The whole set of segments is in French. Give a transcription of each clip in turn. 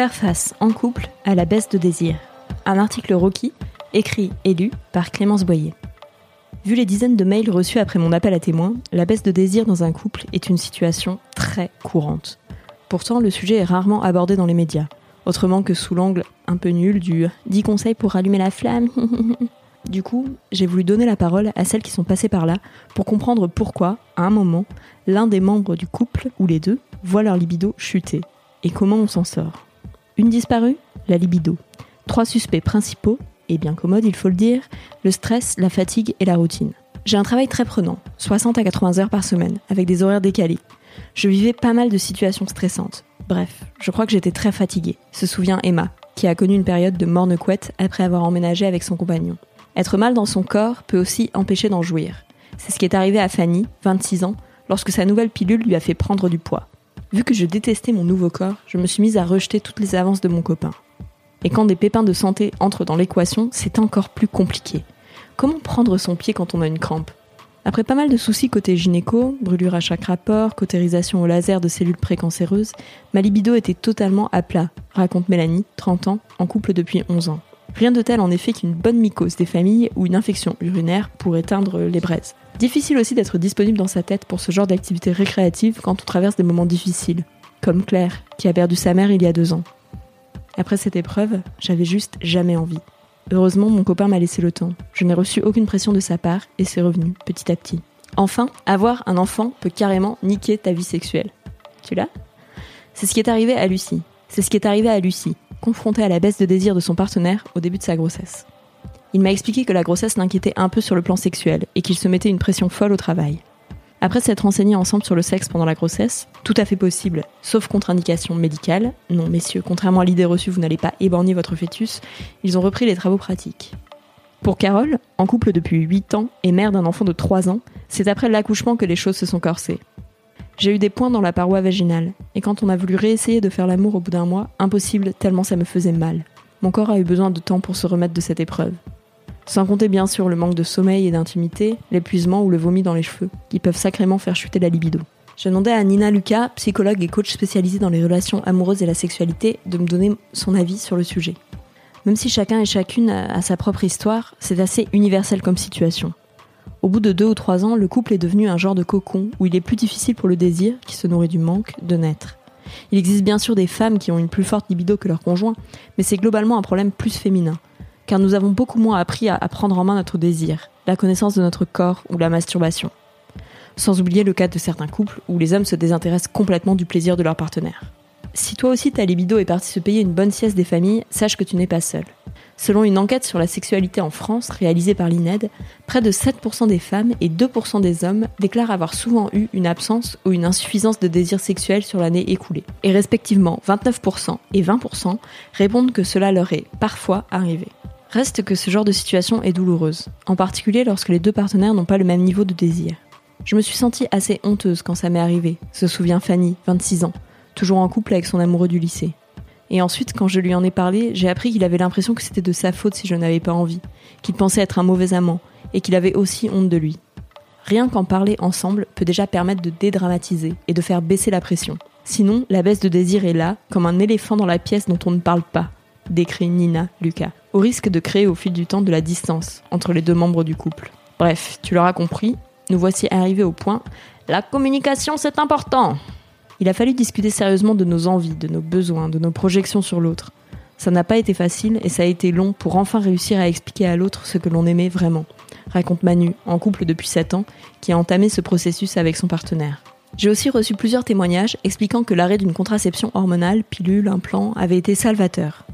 Faire face en couple à la baisse de désir. Un article Rocky, écrit et lu par Clémence Boyer. Vu les dizaines de mails reçus après mon appel à témoins, la baisse de désir dans un couple est une situation très courante. Pourtant, le sujet est rarement abordé dans les médias, autrement que sous l'angle un peu nul du 10 conseils pour rallumer la flamme. du coup, j'ai voulu donner la parole à celles qui sont passées par là pour comprendre pourquoi, à un moment, l'un des membres du couple, ou les deux, voit leur libido chuter, et comment on s'en sort? Une disparue La libido. Trois suspects principaux, et bien commode, il faut le dire, le stress, la fatigue et la routine. J'ai un travail très prenant, 60 à 80 heures par semaine, avec des horaires décalés. Je vivais pas mal de situations stressantes. Bref, je crois que j'étais très fatiguée, se souvient Emma, qui a connu une période de morne couette après avoir emménagé avec son compagnon. Être mal dans son corps peut aussi empêcher d'en jouir. C'est ce qui est arrivé à Fanny, 26 ans, lorsque sa nouvelle pilule lui a fait prendre du poids. Vu que je détestais mon nouveau corps, je me suis mise à rejeter toutes les avances de mon copain. Et quand des pépins de santé entrent dans l'équation, c'est encore plus compliqué. Comment prendre son pied quand on a une crampe? Après pas mal de soucis côté gynéco, brûlure à chaque rapport, cautérisation au laser de cellules précancéreuses, ma libido était totalement à plat, raconte Mélanie, 30 ans, en couple depuis 11 ans. Rien de tel en effet qu'une bonne mycose des familles ou une infection urinaire pour éteindre les braises. Difficile aussi d'être disponible dans sa tête pour ce genre d'activité récréative quand on traverse des moments difficiles, comme Claire, qui a perdu sa mère il y a deux ans. Après cette épreuve, j'avais juste jamais envie. Heureusement, mon copain m'a laissé le temps. Je n'ai reçu aucune pression de sa part et c'est revenu petit à petit. Enfin, avoir un enfant peut carrément niquer ta vie sexuelle. Tu l'as? C'est ce qui est arrivé à Lucie. C'est ce qui est arrivé à Lucie, confrontée à la baisse de désir de son partenaire au début de sa grossesse. Il m'a expliqué que la grossesse l'inquiétait un peu sur le plan sexuel et qu'il se mettait une pression folle au travail. Après s'être renseignés ensemble sur le sexe pendant la grossesse, tout à fait possible, sauf contre-indication médicale. Non, messieurs, contrairement à l'idée reçue, vous n'allez pas éborgner votre fœtus. Ils ont repris les travaux pratiques. Pour Carole, en couple depuis 8 ans et mère d'un enfant de 3 ans, c'est après l'accouchement que les choses se sont corsées. J'ai eu des points dans la paroi vaginale, et quand on a voulu réessayer de faire l'amour au bout d'un mois, impossible tellement ça me faisait mal. Mon corps a eu besoin de temps pour se remettre de cette épreuve. Sans compter bien sûr le manque de sommeil et d'intimité, l'épuisement ou le vomi dans les cheveux, qui peuvent sacrément faire chuter la libido. J'ai demandé à Nina Lucas, psychologue et coach spécialisée dans les relations amoureuses et la sexualité, de me donner son avis sur le sujet. Même si chacun et chacune a sa propre histoire, c'est assez universel comme situation. Au bout de deux ou trois ans, le couple est devenu un genre de cocon où il est plus difficile pour le désir, qui se nourrit du manque, de naître. Il existe bien sûr des femmes qui ont une plus forte libido que leur conjoint, mais c'est globalement un problème plus féminin, car nous avons beaucoup moins appris à, prendre en main notre désir, la connaissance de notre corps ou la masturbation. Sans oublier le cas de certains couples où les hommes se désintéressent complètement du plaisir de leur partenaire. Si toi aussi ta libido est partie se payer une bonne sieste des familles, sache que tu n'es pas seul. Selon une enquête sur la sexualité en France réalisée par l'INED, près de 7% des femmes et 2% des hommes déclarent avoir souvent eu une absence ou une insuffisance de désir sexuel sur l'année écoulée. Et respectivement 29% et 20% répondent que cela leur est parfois arrivé. Reste que ce genre de situation est douloureuse, en particulier lorsque les deux partenaires n'ont pas le même niveau de désir. Je me suis sentie assez honteuse quand ça m'est arrivé, se souvient Fanny, 26 ans, toujours en couple avec son amoureux du lycée. Et ensuite, quand je lui en ai parlé, j'ai appris qu'il avait l'impression que c'était de sa faute si je n'avais pas envie, qu'il pensait être un mauvais amant, et qu'il avait aussi honte de lui. Rien qu'en parler ensemble peut déjà permettre de dédramatiser et de faire baisser la pression. Sinon, la baisse de désir est là, comme un éléphant dans la pièce dont on ne parle pas, décrit Nina Lucas, au risque de créer au fil du temps de la distance entre les deux membres du couple. Bref, tu l'auras compris, nous voici arrivés au point. La communication, c'est important Il a fallu discuter sérieusement de nos envies, de nos besoins, de nos projections sur l'autre. Ça n'a pas été facile et ça a été long pour enfin réussir à expliquer à l'autre ce que l'on aimait vraiment, raconte Manu, en couple depuis 7 ans, qui a entamé ce processus avec son partenaire. J'ai aussi reçu plusieurs témoignages expliquant que l'arrêt d'une contraception hormonale, pilule, implant, avait été salvateur.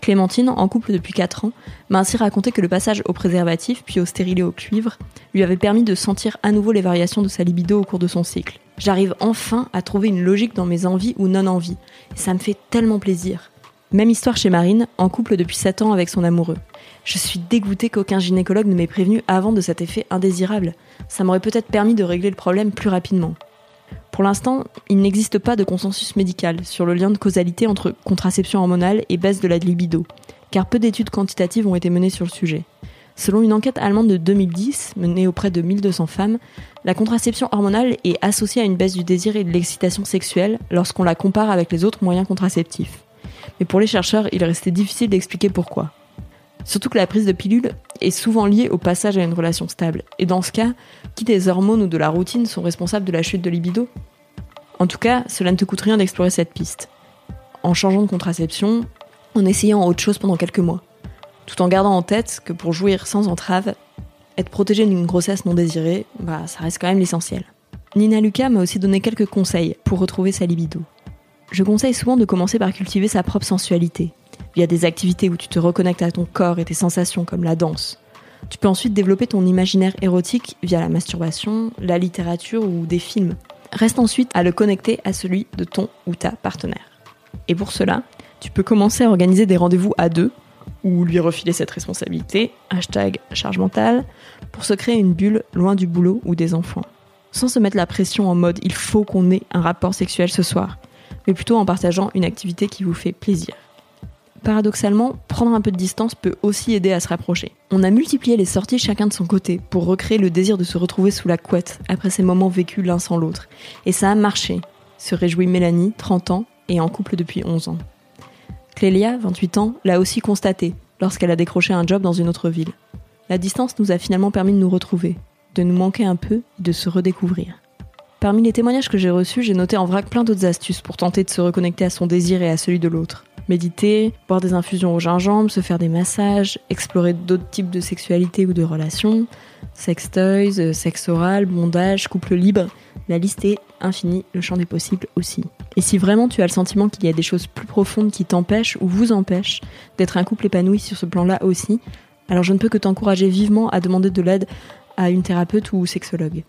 Clémentine, en couple depuis 4 ans, m'a ainsi raconté que le passage au préservatif puis au stérilet au cuivre lui avait permis de sentir à nouveau les variations de sa libido au cours de son cycle. J'arrive enfin à trouver une logique dans mes envies ou non-envies, ça me fait tellement plaisir. Même histoire chez Marine, en couple depuis 7 ans avec son amoureux. Je suis dégoûtée qu'aucun gynécologue ne m'ait prévenu avant de cet effet indésirable. Ça m'aurait peut-être permis de régler le problème plus rapidement. Pour l'instant, il n'existe pas de consensus médical sur le lien de causalité entre contraception hormonale et baisse de la libido, car peu d'études quantitatives ont été menées sur le sujet. Selon une enquête allemande de 2010, menée auprès de 1200 femmes, la contraception hormonale est associée à une baisse du désir et de l'excitation sexuelle lorsqu'on la compare avec les autres moyens contraceptifs. Mais pour les chercheurs, il restait difficile d'expliquer pourquoi. Surtout que la prise de pilule est souvent liée au passage à une relation stable. Et dans ce cas, qui des hormones ou de la routine sont responsables de la chute de libido? En tout cas, cela ne te coûte rien d'explorer cette piste. En changeant de contraception, en essayant autre chose pendant quelques mois. Tout en gardant en tête que pour jouir sans entrave, être protégé d'une grossesse non désirée, bah, ça reste quand même l'essentiel. Nina Lucas m'a aussi donné quelques conseils pour retrouver sa libido. Je conseille souvent de commencer par cultiver sa propre sensualité, via des activités où tu te reconnectes à ton corps et tes sensations comme la danse. Tu peux ensuite développer ton imaginaire érotique via la masturbation, la littérature ou des films. Reste ensuite à le connecter à celui de ton ou ta partenaire. Et pour cela, tu peux commencer à organiser des rendez-vous à deux ou lui refiler cette responsabilité, hashtag charge mentale, pour se créer une bulle loin du boulot ou des enfants. Sans se mettre la pression en mode il faut qu'on ait un rapport sexuel ce soir, mais plutôt en partageant une activité qui vous fait plaisir. Paradoxalement, prendre un peu de distance peut aussi aider à se rapprocher. On a multiplié les sorties chacun de son côté pour recréer le désir de se retrouver sous la couette après ces moments vécus l'un sans l'autre. Et ça a marché, se réjouit Mélanie, 30 ans, et en couple depuis 11 ans. Clélia, 28 ans, l'a aussi constaté lorsqu'elle a décroché un job dans une autre ville. La distance nous a finalement permis de nous retrouver, de nous manquer un peu et de se redécouvrir. Parmi les témoignages que j'ai reçus, j'ai noté en vrac plein d'autres astuces pour tenter de se reconnecter à son désir et à celui de l'autre méditer, boire des infusions au gingembre, se faire des massages, explorer d'autres types de sexualité ou de relations, sex toys, euh, sexe oral, bondage, couple libre. La liste est infinie, le champ des possibles aussi. Et si vraiment tu as le sentiment qu'il y a des choses plus profondes qui t'empêchent ou vous empêchent d'être un couple épanoui sur ce plan-là aussi, alors je ne peux que t'encourager vivement à demander de l'aide à une thérapeute ou sexologue.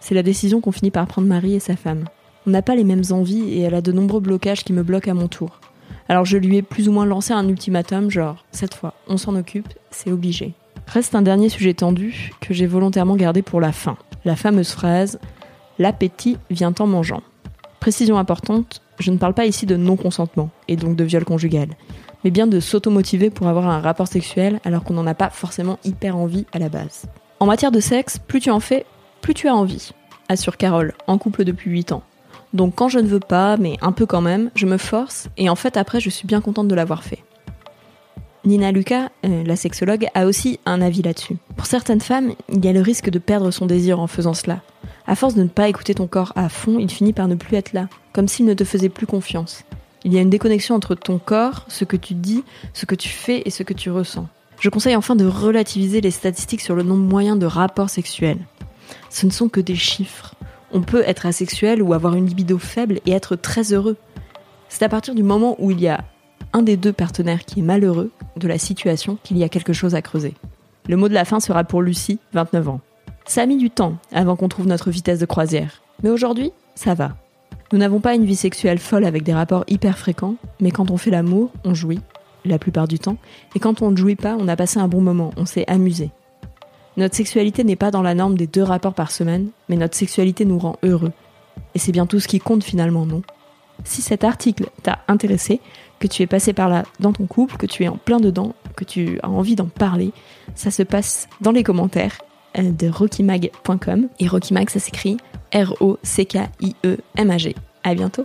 C'est la décision qu'ont fini par prendre Marie et sa femme. On n'a pas les mêmes envies et elle a de nombreux blocages qui me bloquent à mon tour. Alors je lui ai plus ou moins lancé un ultimatum, genre, cette fois, on s'en occupe, c'est obligé. Reste un dernier sujet tendu que j'ai volontairement gardé pour la fin. La fameuse phrase L'appétit vient en mangeant. Précision importante, je ne parle pas ici de non-consentement, et donc de viol conjugal, mais bien de s'automotiver pour avoir un rapport sexuel alors qu'on n'en a pas forcément hyper envie à la base. En matière de sexe, plus tu en fais, plus tu as envie, assure Carole, en couple depuis 8 ans. Donc quand je ne veux pas, mais un peu quand même, je me force et en fait après je suis bien contente de l'avoir fait. Nina Lucas, euh, la sexologue, a aussi un avis là-dessus. Pour certaines femmes, il y a le risque de perdre son désir en faisant cela. À force de ne pas écouter ton corps à fond, il finit par ne plus être là, comme s'il ne te faisait plus confiance. Il y a une déconnexion entre ton corps, ce que tu dis, ce que tu fais et ce que tu ressens. Je conseille enfin de relativiser les statistiques sur le nombre moyen de rapports sexuels. Ce ne sont que des chiffres on peut être asexuel ou avoir une libido faible et être très heureux. C'est à partir du moment où il y a un des deux partenaires qui est malheureux de la situation qu'il y a quelque chose à creuser. Le mot de la fin sera pour Lucie, 29 ans. Ça a mis du temps avant qu'on trouve notre vitesse de croisière. Mais aujourd'hui, ça va. Nous n'avons pas une vie sexuelle folle avec des rapports hyper fréquents, mais quand on fait l'amour, on jouit, la plupart du temps, et quand on ne jouit pas, on a passé un bon moment, on s'est amusé. Notre sexualité n'est pas dans la norme des deux rapports par semaine, mais notre sexualité nous rend heureux. Et c'est bien tout ce qui compte finalement, non? Si cet article t'a intéressé, que tu es passé par là dans ton couple, que tu es en plein dedans, que tu as envie d'en parler, ça se passe dans les commentaires euh, de rockymag.com. Et rockymag, ça s'écrit R-O-C-K-I-E-M-A-G. À bientôt